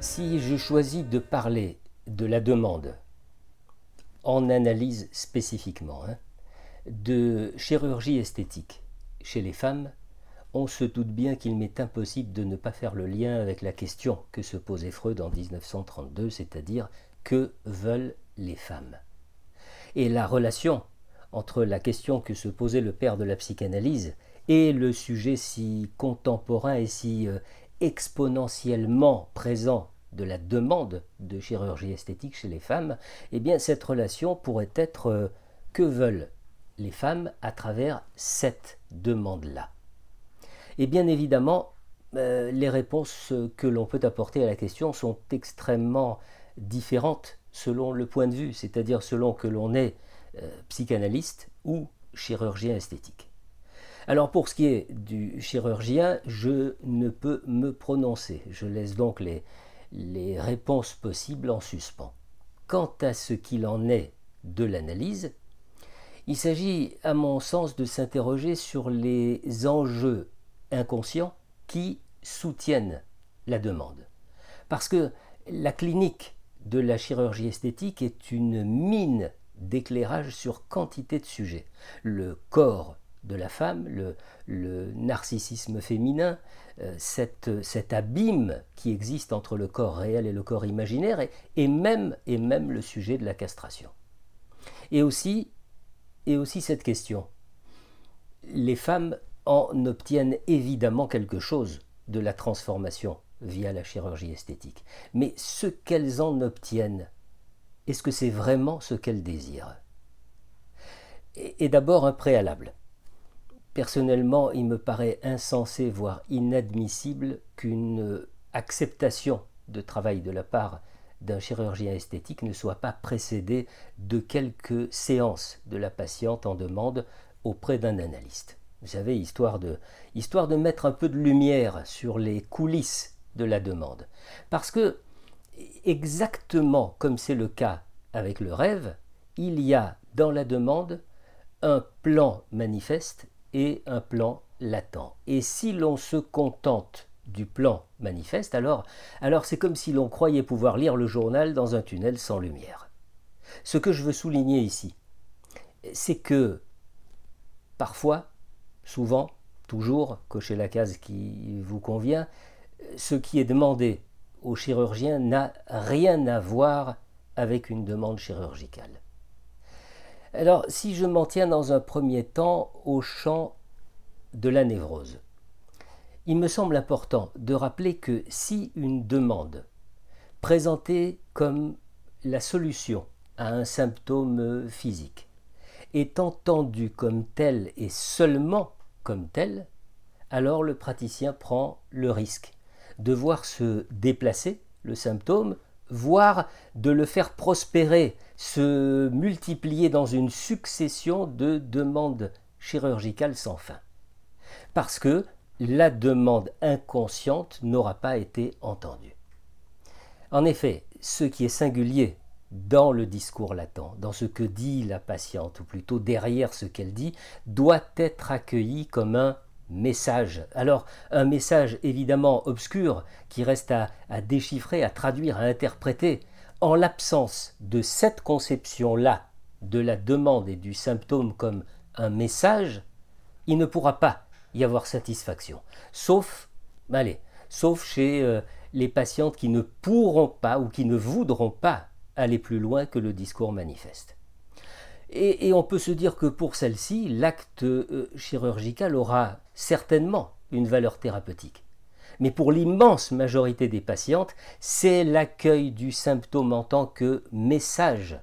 Si je choisis de parler de la demande en analyse spécifiquement hein, de chirurgie esthétique chez les femmes, on se doute bien qu'il m'est impossible de ne pas faire le lien avec la question que se posait Freud en 1932, c'est-à-dire que veulent les femmes. Et la relation entre la question que se posait le père de la psychanalyse et le sujet si contemporain et si euh, exponentiellement présent de la demande de chirurgie esthétique chez les femmes, eh bien cette relation pourrait être euh, que veulent les femmes à travers cette demande-là. Et bien évidemment, euh, les réponses que l'on peut apporter à la question sont extrêmement différentes selon le point de vue, c'est-à-dire selon que l'on est euh, psychanalyste ou chirurgien esthétique. Alors pour ce qui est du chirurgien, je ne peux me prononcer. Je laisse donc les, les réponses possibles en suspens. Quant à ce qu'il en est de l'analyse, il s'agit à mon sens de s'interroger sur les enjeux inconscients qui soutiennent la demande. Parce que la clinique de la chirurgie esthétique est une mine d'éclairage sur quantité de sujets. Le corps de la femme, le, narcissisme féminin, euh, cet abîme qui existe entre le corps réel et le corps imaginaire, et, même, et même le sujet de la castration. Et aussi, et aussi cette question. Les femmes en obtiennent évidemment quelque chose de la transformation via la chirurgie esthétique. Mais ce qu'elles en obtiennent, est-ce que c'est vraiment ce qu'elles désirent? Et, d'abord un préalable. Personnellement, il me paraît insensé, voire inadmissible, qu'une acceptation de travail de la part d'un chirurgien esthétique ne soit pas précédée de quelques séances de la patiente en demande auprès d'un analyste. Vous savez, histoire de, histoire de mettre un peu de lumière sur les coulisses de la demande. Parce que, exactement comme c'est le cas avec le rêve, il y a dans la demande un plan manifeste et un plan latent. Et si l'on se contente du plan manifeste, alors, c'est comme si l'on croyait pouvoir lire le journal dans un tunnel sans lumière. Ce que je veux souligner ici, c'est que parfois souvent, toujours, cochez la case qui vous convient, ce qui est demandé au chirurgien n'a rien à voir avec une demande chirurgicale. Alors, si je m'en tiens dans un premier temps au champ de la névrose, il me semble important de rappeler que si une demande présentée comme la solution à un symptôme physique est entendue comme telle et seulement comme tel, alors le praticien prend le risque de voir se déplacer le symptôme, voire de le faire prospérer, se multiplier dans une succession de demandes chirurgicales sans fin. Parce que la demande inconsciente n'aura pas été entendue. En effet, ce qui est singulier dans le discours latent, dans ce que dit la patiente, ou plutôt derrière ce qu'elle dit, doit être accueilli comme un message. Alors, un message évidemment obscur qui reste à, déchiffrer, à traduire, à interpréter. En l'absence de cette conception-là de la demande et du symptôme comme un message, il ne pourra pas y avoir satisfaction. Sauf, allez, sauf chez euh, les patientes qui ne pourront pas ou qui ne voudront pas aller plus loin que le discours manifeste. Et, on peut se dire que pour celle-ci, l'acte euh, chirurgical aura certainement une valeur thérapeutique. Mais pour l'immense majorité des patientes, c'est l'accueil du symptôme en tant que message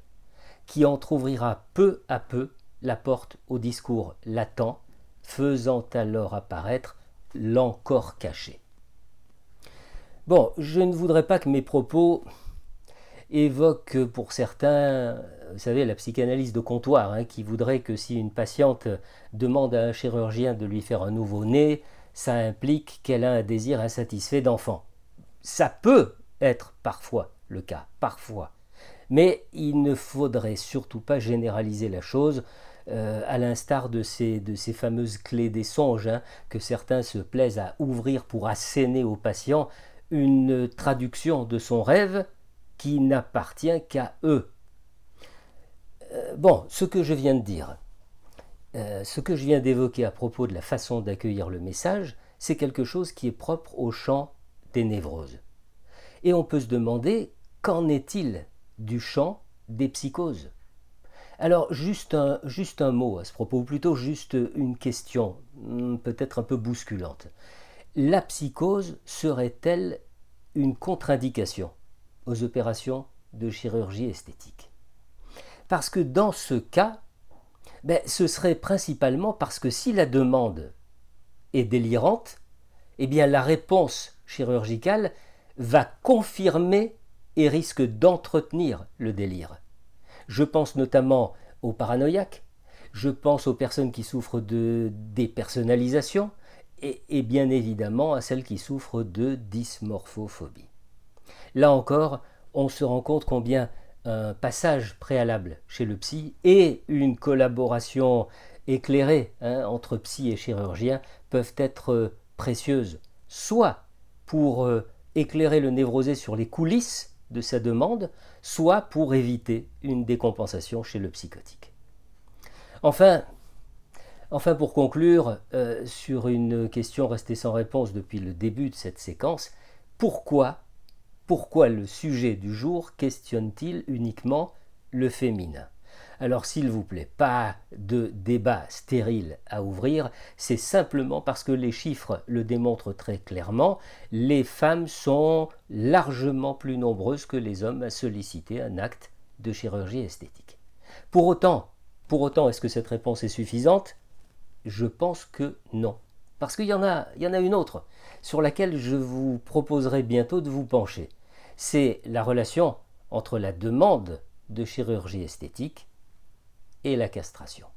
qui entr'ouvrira peu à peu la porte au discours latent, faisant alors apparaître l'encore caché. Bon, je ne voudrais pas que mes propos évoque pour certains, vous savez, la psychanalyse de comptoir, hein, qui voudrait que si une patiente demande à un chirurgien de lui faire un nouveau-né, ça implique qu'elle a un désir insatisfait d'enfant. Ça peut être parfois le cas, parfois. Mais il ne faudrait surtout pas généraliser la chose, euh, à l'instar de ces, fameuses clés des songes hein, que certains se plaisent à ouvrir pour asséner aux patients une traduction de son rêve qui n'appartient qu'à eux. Euh, bon, ce que je viens de dire, euh, ce que je viens d'évoquer à propos de la façon d'accueillir le message, c'est quelque chose qui est propre au champ des névroses. Et on peut se demander qu'en est-il du champ des psychoses? Alors, juste un, mot à ce propos, ou plutôt juste une question, hmm, peut-être un peu bousculante. La psychose serait-elle une contre-indication aux opérations de chirurgie esthétique? Parce que dans ce cas, ben, ce serait principalement parce que si la demande est délirante, eh bien la réponse chirurgicale va confirmer et risque d'entretenir le délire. Je pense notamment aux paranoïaques, je pense aux personnes qui souffrent de dépersonnalisation et, et bien évidemment à celles qui souffrent de dysmorphophobie. Là encore, on se rend compte combien un passage préalable chez le psy et une collaboration éclairée hein, entre psy et chirurgien peuvent être euh, précieuses, soit pour euh, éclairer le névrosé sur les coulisses de sa demande, soit pour éviter une décompensation chez le psychotique. Enfin, enfin pour conclure, euh, sur une question restée sans réponse depuis le début de cette séquence, pourquoi, pourquoi le sujet du jour questionne-t-il uniquement le féminin? Alors s'il vous plaît, pas de débat stérile à ouvrir, c'est simplement parce que les chiffres le démontrent très clairement, les femmes sont largement plus nombreuses que les hommes à solliciter un acte de chirurgie esthétique. Pour autant, pour autant, est-ce que cette réponse est suffisante? Je pense que non. Parce qu'il y, en a, une autre sur laquelle je vous proposerai bientôt de vous pencher. C'est la relation entre la demande de chirurgie esthétique et la castration.